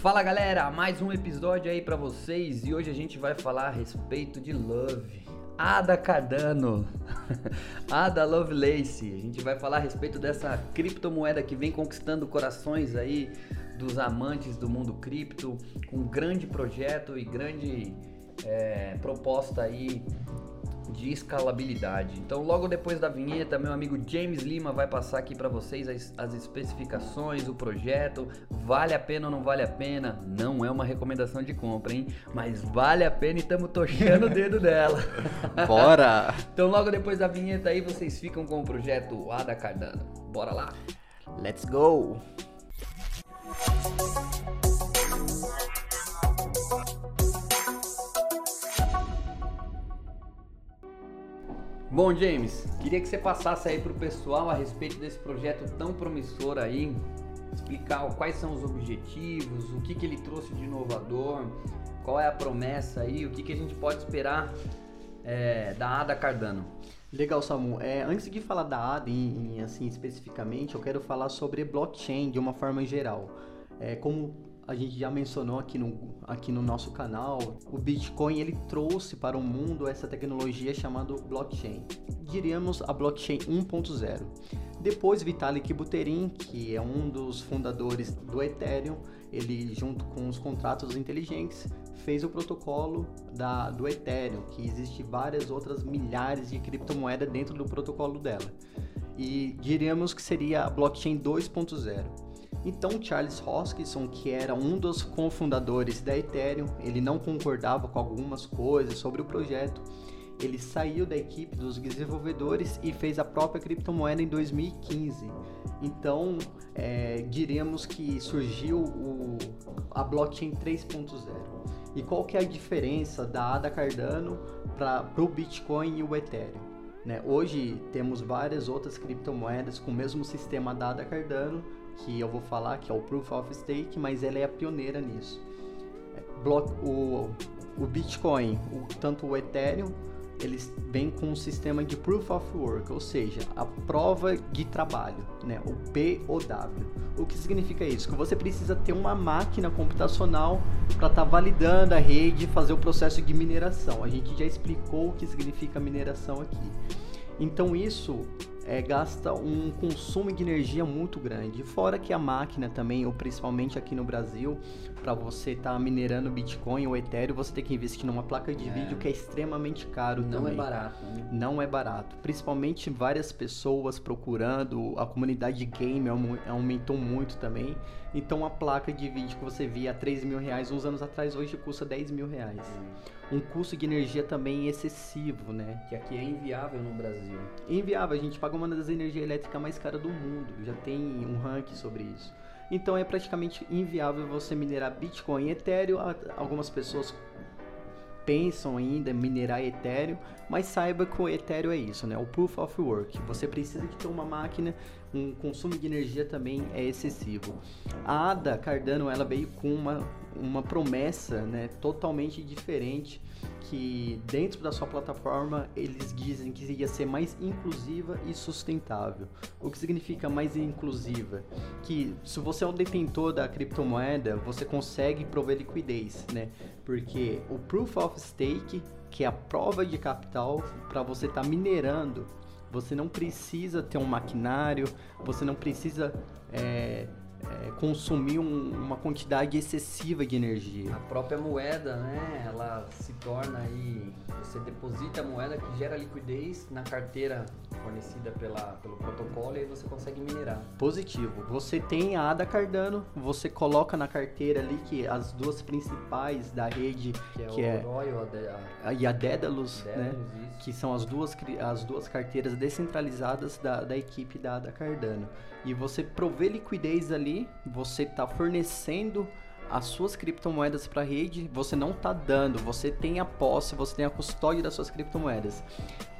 Fala galera, mais um episódio aí pra vocês e hoje a gente vai falar a respeito de Love. Ada Cardano, Ada Lovelace. A gente vai falar a respeito dessa criptomoeda que vem conquistando corações aí dos amantes do mundo cripto, com um grande projeto e grande é, proposta aí de escalabilidade. Então, logo depois da vinheta, meu amigo James Lima vai passar aqui para vocês as, as, especificações, o projeto, vale a pena ou não vale a pena? Não é uma recomendação de compra, hein? Mas vale a pena e estamos tochando o dedo dela. Bora! então, logo depois da vinheta aí, vocês ficam com o projeto Ada Cardano. Bora lá! Let's go! Bom, James, queria que você passasse aí para o pessoal a respeito desse projeto tão promissor aí, explicar quais são os objetivos, o que, que ele trouxe de inovador, qual é a promessa aí, o que, que a gente pode esperar é, da ADA Cardano. Legal, Samu. É, antes de falar da ADA em, em, assim especificamente, eu quero falar sobre blockchain de uma forma geral. É, como a gente já mencionou aqui no, aqui no nosso canal, o Bitcoin ele trouxe para o mundo essa tecnologia chamada blockchain. Diríamos a blockchain 1.0. Depois Vitalik Buterin, que é um dos fundadores do Ethereum, ele junto com os contratos inteligentes fez o protocolo da, do Ethereum, que existe várias outras milhares de criptomoedas dentro do protocolo dela. E diríamos que seria a blockchain 2.0. Então Charles Hoskinson, que era um dos cofundadores da Ethereum, ele não concordava com algumas coisas sobre o projeto. Ele saiu da equipe dos desenvolvedores e fez a própria criptomoeda em 2015. Então, é, diríamos que surgiu o, a blockchain 3.0. E qual que é a diferença da ADA Cardano para o Bitcoin e o Ethereum? Né? Hoje temos várias outras criptomoedas com o mesmo sistema da ADA Cardano, que eu vou falar, que é o Proof of Stake, mas ela é a pioneira nisso. É, o, o Bitcoin, o, tanto o Ethereum, eles vêm com um sistema de Proof of Work, ou seja, a prova de trabalho, né? o POW. O que significa isso? Que você precisa ter uma máquina computacional para estar tá validando a rede e fazer o processo de mineração. A gente já explicou o que significa mineração aqui. Então isso é, gasta um consumo de energia muito grande. Fora que a máquina também, ou principalmente aqui no Brasil, para você estar tá minerando Bitcoin ou Ethereum, você tem que investir numa placa de é. vídeo que é extremamente caro Não também. é barato. Né? Não é barato. Principalmente várias pessoas procurando, a comunidade de game aumentou muito também. Então a placa de vídeo que você via a 3 mil reais uns anos atrás, hoje custa 10 mil reais. Hum. Um custo de energia também excessivo, né? Que aqui é inviável no Brasil. Inviável, a gente paga uma das energias elétricas mais caras do mundo. Já tem um ranking sobre isso. Então é praticamente inviável você minerar Bitcoin e Ethereum. Algumas pessoas pensam ainda em minerar Ethereum, mas saiba que o Ethereum é isso, né? O Proof of Work. Você precisa de ter uma máquina, um consumo de energia também é excessivo. A Ada Cardano ela veio com uma, uma promessa, né, totalmente diferente que dentro da sua plataforma eles dizem que ia ser mais inclusiva e sustentável. O que significa mais inclusiva? Que se você é um detentor da criptomoeda, você consegue prover liquidez, né? Porque o Proof of Stake, que é a prova de capital para você estar tá minerando, você não precisa ter um maquinário, você não precisa é, é, consumir um, uma quantidade excessiva de energia. A própria moeda, né, ela se torna aí, você deposita a moeda que gera liquidez na carteira fornecida pela, pelo protocolo e aí você consegue minerar. Positivo. Você tem a ADA Cardano, você coloca na carteira ali que as duas principais da rede, que é, que é o é, a, e a Daedalus, né, que são as duas, as duas carteiras descentralizadas da, da equipe da ADA Cardano. E você prover liquidez ali, você está fornecendo as suas criptomoedas para a rede, você não está dando, você tem a posse, você tem a custódia das suas criptomoedas.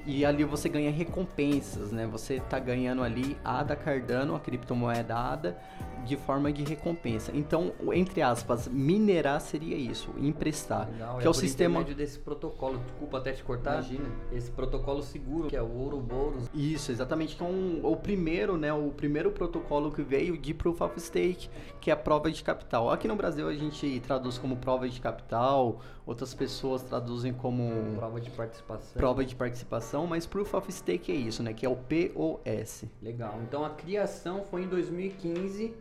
E ali você ganha recompensas, né? Você tá ganhando ali ADA Cardano, a criptomoeda ADA, de forma de recompensa. Então, entre aspas, minerar seria isso, emprestar. Legal, que é, é o sistema desse protocolo. Desculpa até te cortar. Imagina. Esse protocolo seguro, que é o Ouroboros. Isso, exatamente, que é um, o primeiro, né, o primeiro protocolo que veio de Proof of Stake, que é a prova de capital. Aqui no Brasil a gente traduz como prova de capital, outras pessoas traduzem como Prova de participação. prova de participação, mas Proof of Stake é isso, né, que é o POS. Legal. Então a criação foi em 2015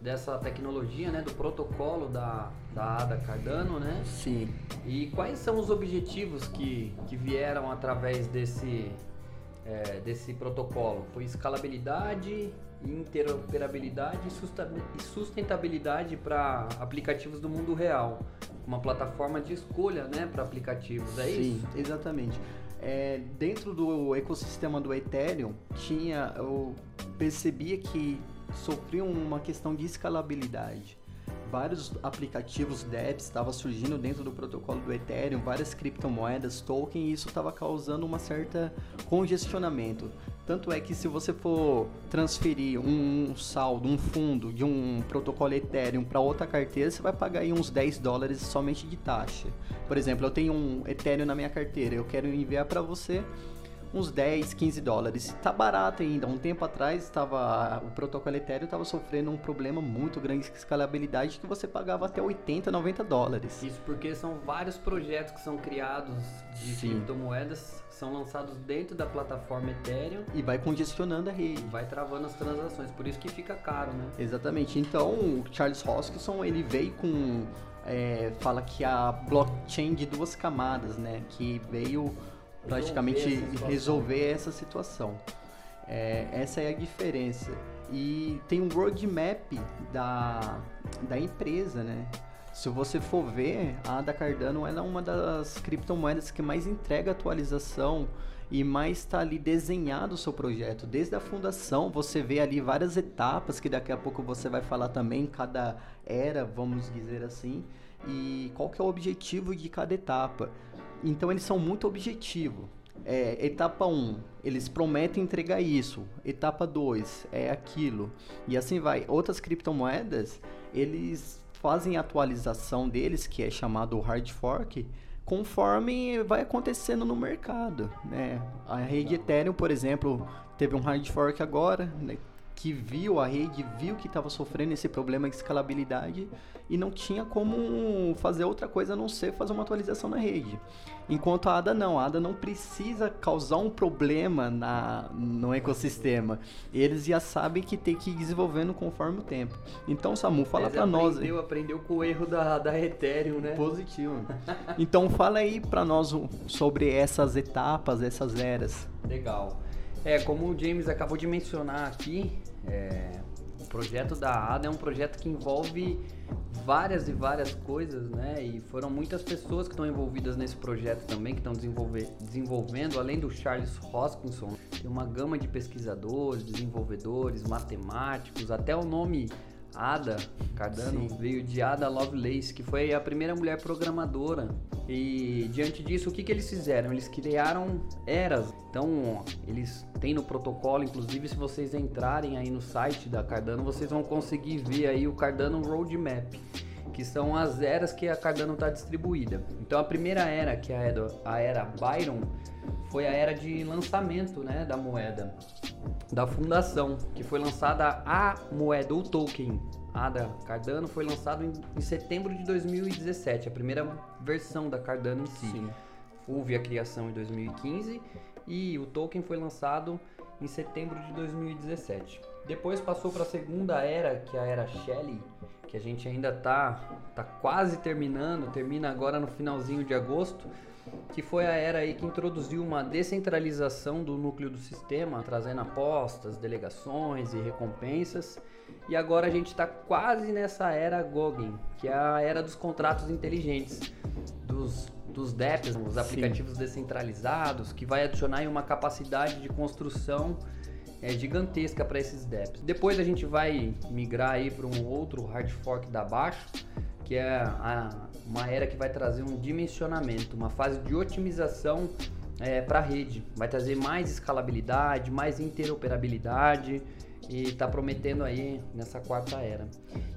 dessa tecnologia, né, do protocolo da, da ADA Cardano, né? Sim. E quais são os objetivos que, que vieram através desse, é, desse protocolo? Foi escalabilidade, interoperabilidade e sustentabilidade para aplicativos do mundo real. Uma plataforma de escolha né, para aplicativos, é Sim, isso? exatamente. É, dentro do ecossistema do Ethereum, tinha, eu percebia que sofriam uma questão de escalabilidade. Vários aplicativos dApps estavam surgindo dentro do protocolo do Ethereum, várias criptomoedas, token, e isso estava causando uma certa congestionamento. Tanto é que se você for transferir um saldo, um fundo de um protocolo Ethereum para outra carteira, você vai pagar aí uns 10 dólares somente de taxa. Por exemplo, eu tenho um Ethereum na minha carteira, eu quero enviar para você uns 10, 15 dólares. Tá barato ainda. Um tempo atrás estava o protocolo Ethereum estava sofrendo um problema muito grande de escalabilidade que você pagava até 80, 90 dólares. Isso porque são vários projetos que são criados de Sim. criptomoedas, são lançados dentro da plataforma Ethereum E vai congestionando a rede. vai travando as transações, por isso que fica caro, né? Exatamente. Então, o Charles Hoskinson, ele veio com... é, fala que a blockchain de duas camadas, né? Que veio praticamente situação. resolver essa situação. É, essa é a diferença. E tem um roadmap da, da empresa, né? Se você for ver, a Ada Cardano ela é uma das criptomoedas que mais entrega atualização e mais está ali desenhado o seu projeto. Desde a fundação, você vê ali várias etapas que daqui a pouco você vai falar também, cada era, vamos dizer assim, e qual que é o objetivo de cada etapa. Então eles são muito objetivos. É, etapa 1, eles prometem entregar isso. Etapa 2 é aquilo. E assim vai. Outras criptomoedas, eles fazem a atualização deles, que é chamado hard fork, conforme vai acontecendo no mercado. Né? A rede Ethereum, por exemplo, teve um hard fork agora, né, que viu a rede, viu que estava sofrendo esse problema de escalabilidade e não tinha como fazer outra coisa a não ser fazer uma atualização na rede. Enquanto a ADA não, a ADA não precisa causar um problema na, no ecossistema. Eles já sabem que tem que ir desenvolvendo conforme o tempo. Então, Samu, fala para nós. aprendeu, aprendeu com o erro da, da Ethereum, né? Positivo. Então fala aí para nós sobre essas etapas, essas eras. Legal. É, como o James acabou de mencionar aqui, é, o projeto da ADA é um projeto que envolve várias e várias coisas, né? E foram muitas pessoas que estão envolvidas nesse projeto também, que estão desenvolvendo, além do Charles Hoskinson, tem uma gama de pesquisadores, desenvolvedores, matemáticos, até o nome Ada Cardano Sim. veio de Ada Lovelace, que foi a primeira mulher programadora. E diante disso, o que, que eles fizeram? Eles criaram eras. Então, eles têm no protocolo, inclusive, se vocês entrarem aí no site da Cardano, vocês vão conseguir ver aí o Cardano Roadmap, que são as eras que a Cardano está distribuída. Então, a primeira era, que é a era, a era Byron, foi a era de lançamento né, da moeda da fundação, que foi lançada a moeda, o token ADA Cardano, foi lançado em, em setembro de 2017, a primeira versão da Cardano em si. Houve a criação em 2015 e o token foi lançado em setembro de 2017. Depois passou para a segunda era, que é a era Shelley, que a gente ainda tá, tá quase terminando, termina agora no finalzinho de agosto, que foi a era aí que introduziu uma descentralização do núcleo do sistema, trazendo apostas, delegações e recompensas. E agora a gente está quase nessa era Goguen, que é a era dos contratos inteligentes, dos, dos DEPs, os aplicativos descentralizados, que vai adicionar uma capacidade de construção é, gigantesca para esses DEPs. Depois a gente vai migrar aí para um outro hard fork da baixo, que é a- uma era que vai trazer um dimensionamento, uma fase de otimização é, para a rede. Vai trazer mais escalabilidade, mais interoperabilidade e está prometendo aí nessa quarta era.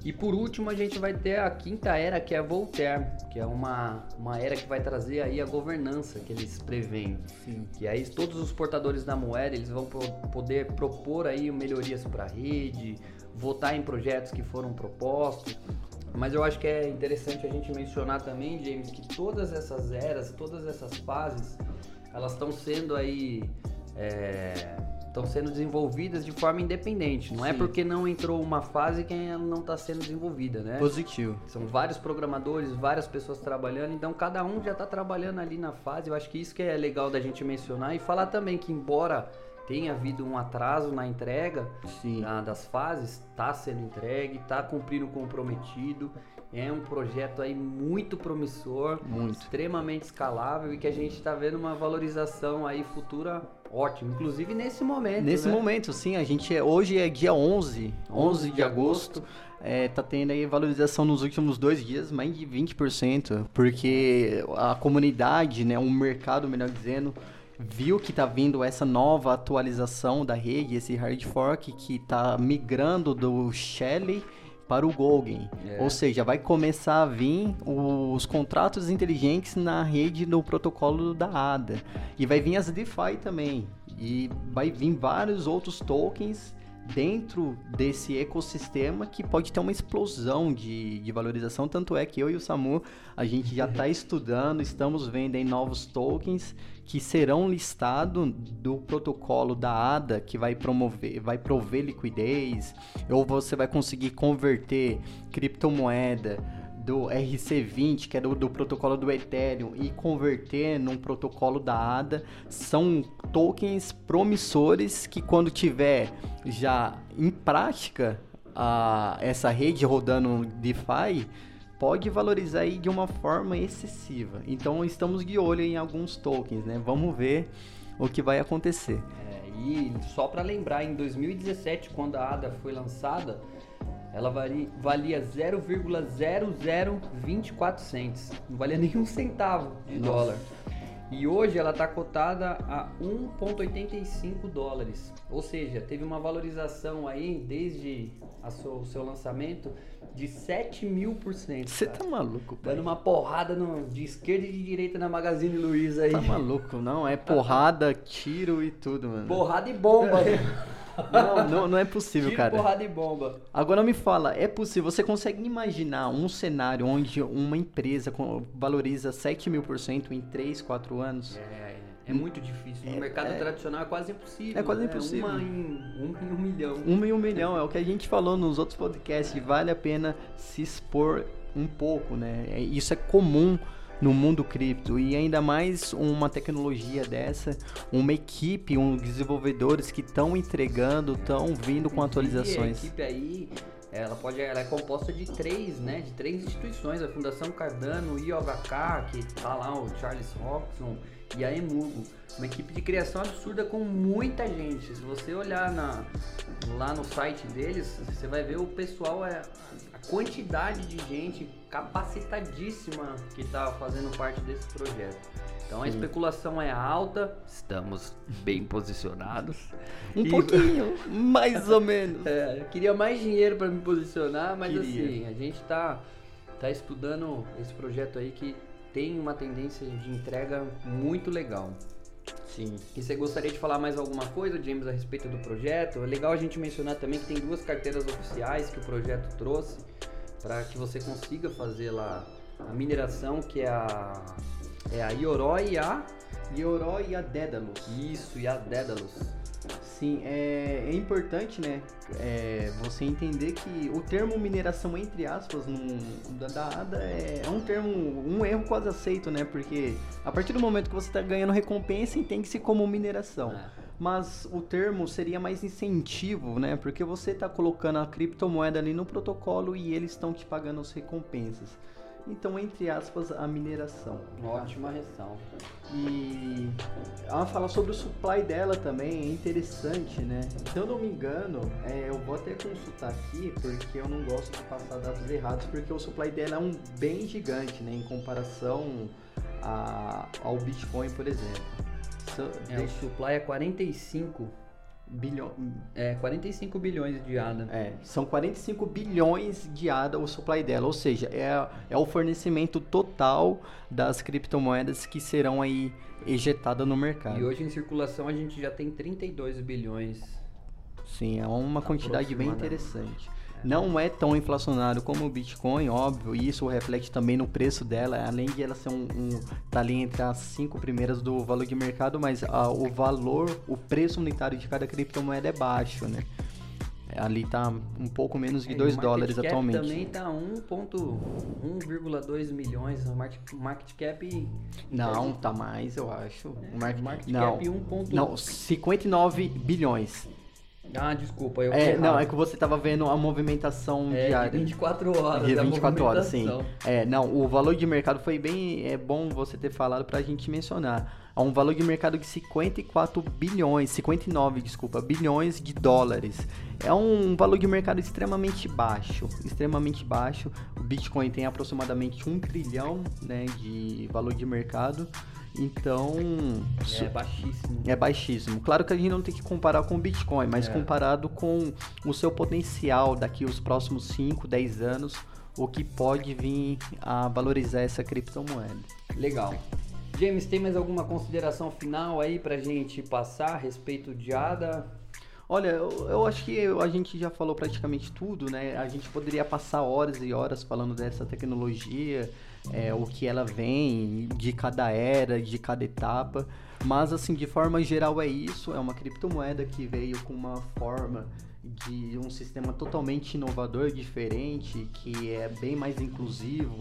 E por último a gente vai ter a quinta era que é a Voltaire, que é uma, uma era que vai trazer aí a governança que eles preveem. Sim. E aí todos os portadores da moeda eles vão pro, poder propor aí melhorias para a rede, votar em projetos que foram propostos. Mas eu acho que é interessante a gente mencionar também, James, que todas essas eras, todas essas fases, elas estão sendo aí é, estão sendo desenvolvidas de forma independente. Não é Sim. é porque não entrou uma fase que ela não está sendo desenvolvida, né? Positivo. São vários programadores, várias pessoas trabalhando, então cada um já está trabalhando ali na fase. Eu acho que isso que é legal da gente mencionar e falar também que embora tenha havido um atraso na entrega na, das fases, está sendo entregue, está cumprindo o comprometido. É um projeto aí muito promissor, muito. extremamente escalável e que a gente está vendo uma valorização aí futura ótima, inclusive nesse momento. Nesse né? momento, sim, a gente é, hoje é dia 11, 11 de agosto. É, tá tendo aí valorização nos últimos dois dias, mais de 20%, porque a comunidade, né, o mercado, melhor dizendo, viu que tá vindo essa nova atualização da rede, esse hard fork que tá migrando do Shelley para o Golgen. É. Ou seja, vai começar a vir os contratos inteligentes na rede do protocolo da ADA. E vai vir as DeFi também. E vai vir vários outros tokens dentro desse ecossistema que pode ter uma explosão de, de valorização. Tanto é que eu e o Samu, a gente já está estudando, estamos vendo em novos tokens que serão listados do protocolo da ADA, que vai promover, vai prover liquidez, ou você vai conseguir converter criptomoeda do RC20, que é do, do, protocolo do Ethereum, e converter num protocolo da ADA, são tokens promissores que quando tiver já em prática a, essa rede rodando DeFi, pode valorizar aí de uma forma excessiva. Então estamos de olho em alguns tokens, né? Vamos ver o que vai acontecer. É, e só para lembrar, em 2017, quando a ADA foi lançada, ela valia, valia 0,0024 cents. Não valia nenhum centavo de Nossa. dólar. E hoje ela está cotada a 1,85 dólares. Ou seja, teve uma valorização aí desde o seu lançamento de 7 mil por cento. Você tá maluco, pai. Dando uma porrada no, de esquerda e de direita na Magazine Luiza aí. Tá maluco, não? É porrada, tiro e tudo, mano. Porrada e bomba. Não, não, não é possível, Tiro, cara. porrada e bomba. Agora me fala, é possível, você consegue imaginar um cenário onde uma empresa valoriza 7 mil por cento em 3, 4 anos? É, é muito difícil. No é, mercado é, tradicional é quase impossível. É quase impossível. Uma em, um em um milhão. Um em um milhão, é o que a gente falou nos outros podcasts. Vale a pena se expor um pouco, né? É, isso é comum no mundo cripto e ainda mais uma tecnologia dessa, uma equipe, um desenvolvedores que estão entregando, estão vindo com atualizações. A equipe aí ela pode ela é composta de três né de três instituições a Fundação Cardano o IOHK que tá lá o Charles Hobson e a Emugo uma equipe de criação absurda com muita gente se você olhar na, lá no site deles você vai ver o pessoal é quantidade de gente capacitadíssima que está fazendo parte desse projeto. Então a especulação é alta, estamos bem posicionados. Um e... pouquinho, mais ou menos. É, eu queria mais dinheiro para me posicionar, mas queria. assim, a gente está tá estudando esse projeto aí que tem uma tendência de entrega muito legal. Sim. E você gostaria de falar mais alguma coisa, James, a respeito do projeto? É legal a gente mencionar também que tem duas carteiras oficiais que o projeto trouxe para que você consiga fazer lá a mineração, que é a é a Ioroi e a Ioroi e a Dédalus. Isso, e a Dédalus. Sim, é, é importante, né, é, você entender que o termo mineração, entre aspas, no, da, da ADA é, é, um termo, um erro quase aceito, né, porque a partir do momento que você está ganhando recompensa, entende-se como mineração. É. Mas o termo seria mais incentivo, né, porque você está colocando a criptomoeda ali no protocolo e eles estão te pagando as recompensas. Então, entre aspas, a mineração. Ótima ressalva. E ela fala sobre o supply dela também, é interessante, né? Se eu não me engano, é, eu vou até consultar aqui, porque eu não gosto de passar dados errados, porque o supply dela é um bem gigante, né? Em comparação a, ao Bitcoin, por exemplo. É, o supply é 45 bilhões. É, 45 bilhões de ADA. É, são 45 bilhões de ADA o supply dela, ou seja, é, é o fornecimento total das criptomoedas que serão aí ejetadas no mercado. E hoje em circulação a gente já tem 32 bilhões. Sim, é uma quantidade bem interessante. Não é tão inflacionário como o Bitcoin, óbvio, e isso reflete também no preço dela, além de ela ser um, um tá ali entre as cinco primeiras do valor de mercado, mas uh, o valor, o preço unitário de cada criptomoeda é baixo, né? Ali tá um pouco menos de 2 é, dólares atualmente. também tá 1.1,2 milhões. O market cap. Não, tá mais, eu acho. É, o market, market não, cap 1. Não, 59 bilhões. Ah, desculpa, eu é, Não, é que você tava vendo a movimentação é, diária. De 24 horas. De 24 horas, sim. É, não, o valor de mercado foi bem. É bom você ter falado pra gente mencionar. Há um valor de mercado de 54 bilhões, 59, desculpa, bilhões de dólares. É um valor de mercado extremamente baixo, extremamente baixo. O Bitcoin tem aproximadamente um trilhão né, de valor de mercado. Então. É baixíssimo. É baixíssimo. Claro que a gente não tem que comparar com o Bitcoin, mas é. comparado com o seu potencial daqui os próximos 5, 10 anos, o que pode vir a valorizar essa criptomoeda. Legal. James, tem mais alguma consideração final aí pra gente passar a respeito de ADA? Olha, eu, eu, acho que a gente já falou praticamente tudo, né? A gente poderia passar horas e horas falando dessa tecnologia, é, o que ela vem de cada era, de cada etapa. Mas, assim, de forma geral é isso. É uma criptomoeda que veio com uma forma de um sistema totalmente inovador, diferente, que é bem mais inclusivo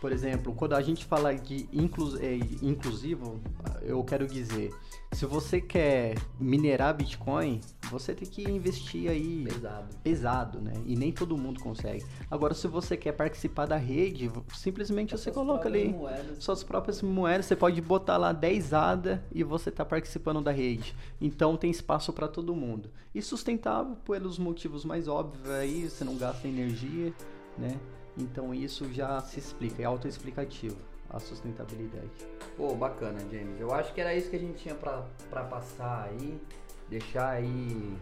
por exemplo, quando a gente fala de inclus, é, inclusivo, eu quero dizer, se você quer minerar Bitcoin, você tem que investir aí pesado, pesado né? E nem todo mundo consegue. Agora, se você quer participar da rede, simplesmente você coloca ali moedas. suas próprias moedas, você pode botar lá 10 ADA e você está participando da rede. Então tem espaço para todo mundo. E sustentável pelos motivos mais óbvios aí, você não gasta energia, né? Então isso já se explica, é autoexplicativo a sustentabilidade. Pô, bacana, James. Eu acho que era isso que a gente tinha para passar aí, deixar aí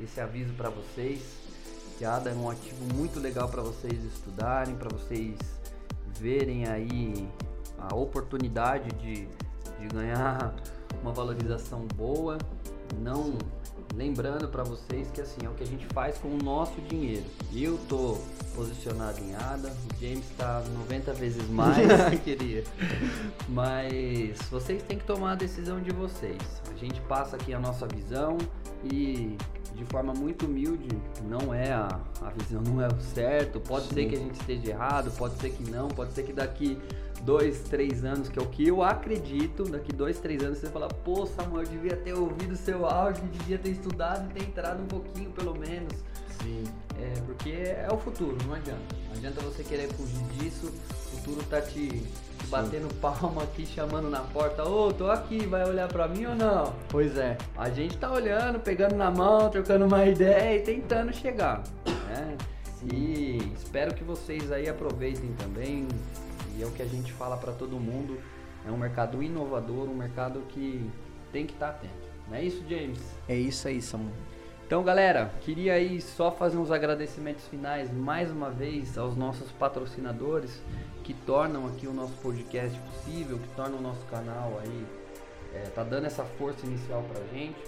esse aviso para vocês. Que a ADA é um ativo muito legal para vocês estudarem, para vocês verem aí a oportunidade de, de ganhar uma valorização boa. Não lembrando para vocês que assim é o que a gente faz com o nosso dinheiro. Eu tô posicionado em ADA, o James está 90 vezes mais, queria. Mas vocês têm que tomar a decisão de vocês. A gente passa aqui a nossa visão e de forma muito humilde, não é a, a visão não é o certo. Pode Sim. ser que a gente esteja errado, pode ser que não, pode ser que daqui dois, três anos, que é o que eu acredito, daqui dois, três anos você fala, pô Samuel, eu devia ter ouvido seu áudio, devia ter estudado e ter entrado um pouquinho pelo menos. Sim. É, porque é o futuro, não adianta. Não adianta você querer fugir disso, o futuro tá te, te batendo palma aqui, chamando na porta, ô, oh, tô aqui, vai olhar pra mim ou não? Pois é. A gente tá olhando, pegando na mão, trocando uma ideia e tentando chegar. Né? E espero que vocês aí aproveitem também, e é o que a gente fala para todo mundo. É um mercado inovador, um mercado que tem que estar tá atento. Não é isso, James? É isso aí, Samuel. Então, galera, queria aí só fazer uns agradecimentos finais mais uma vez aos nossos patrocinadores que tornam aqui o nosso podcast possível, que tornam o nosso canal aí, é, tá dando essa força inicial pra gente.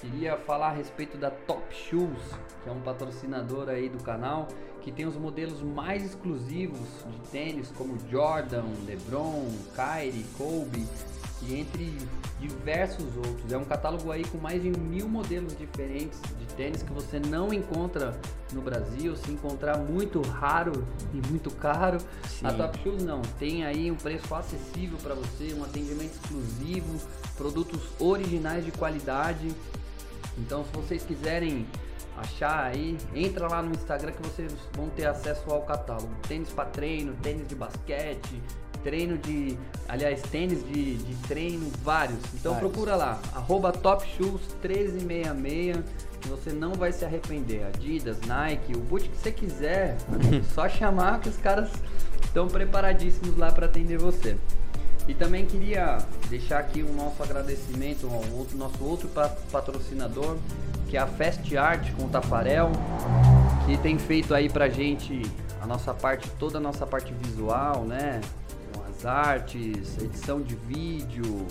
Queria falar a respeito da Top Shoes, que é um patrocinador aí do canal, que tem os modelos mais exclusivos de tênis, como Jordan, LeBron, Kyrie, Kobe, e entre diversos outros. É um catálogo aí com mais de mil modelos diferentes de tênis que você não encontra no Brasil. Se encontrar muito raro e muito caro, Sim. a Top Shoes não. Tem aí um preço acessível para você, um atendimento exclusivo, produtos originais de qualidade então, se vocês quiserem achar aí, entra lá no Instagram que vocês vão ter acesso ao catálogo. Tênis para treino, tênis de basquete, treino de, aliás, tênis de, de treino, vários. Então vários. procura lá, arroba topshoes1366, que você não vai se arrepender. Adidas, Nike, o boot que você quiser, só chamar que os caras estão preparadíssimos lá para atender você. E também queria deixar aqui o nosso agradecimento ao outro, nosso outro patrocinador, que é a Fast Art com o Tafarel, que tem feito aí pra gente a nossa parte, toda a nossa parte visual, né? Com as artes, edição de vídeo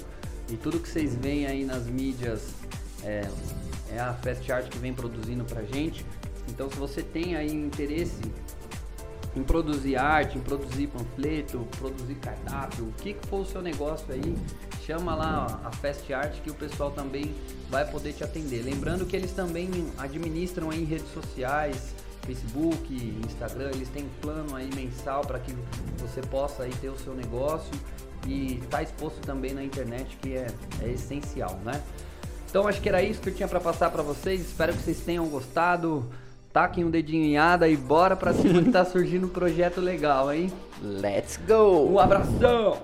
e tudo que vocês veem aí nas mídias é, é a Fast Art que vem produzindo pra gente. Então se você tem aí interesse em produzir arte, em produzir panfleto, produzir cardápio, o que, que for o seu negócio aí, chama lá a Fast Art que o pessoal também vai poder te atender. Lembrando que eles também administram aí redes sociais, Facebook, Instagram, eles têm plano aí mensal para que você possa aí ter o seu negócio e tá exposto também na internet, que é, é essencial, né? Então acho que era isso que eu tinha para passar para vocês. Espero que vocês tenham gostado. Taquem um dedinho em ada e bora pra cima que tá surgindo um projeto legal, hein? Let's go! Um abração!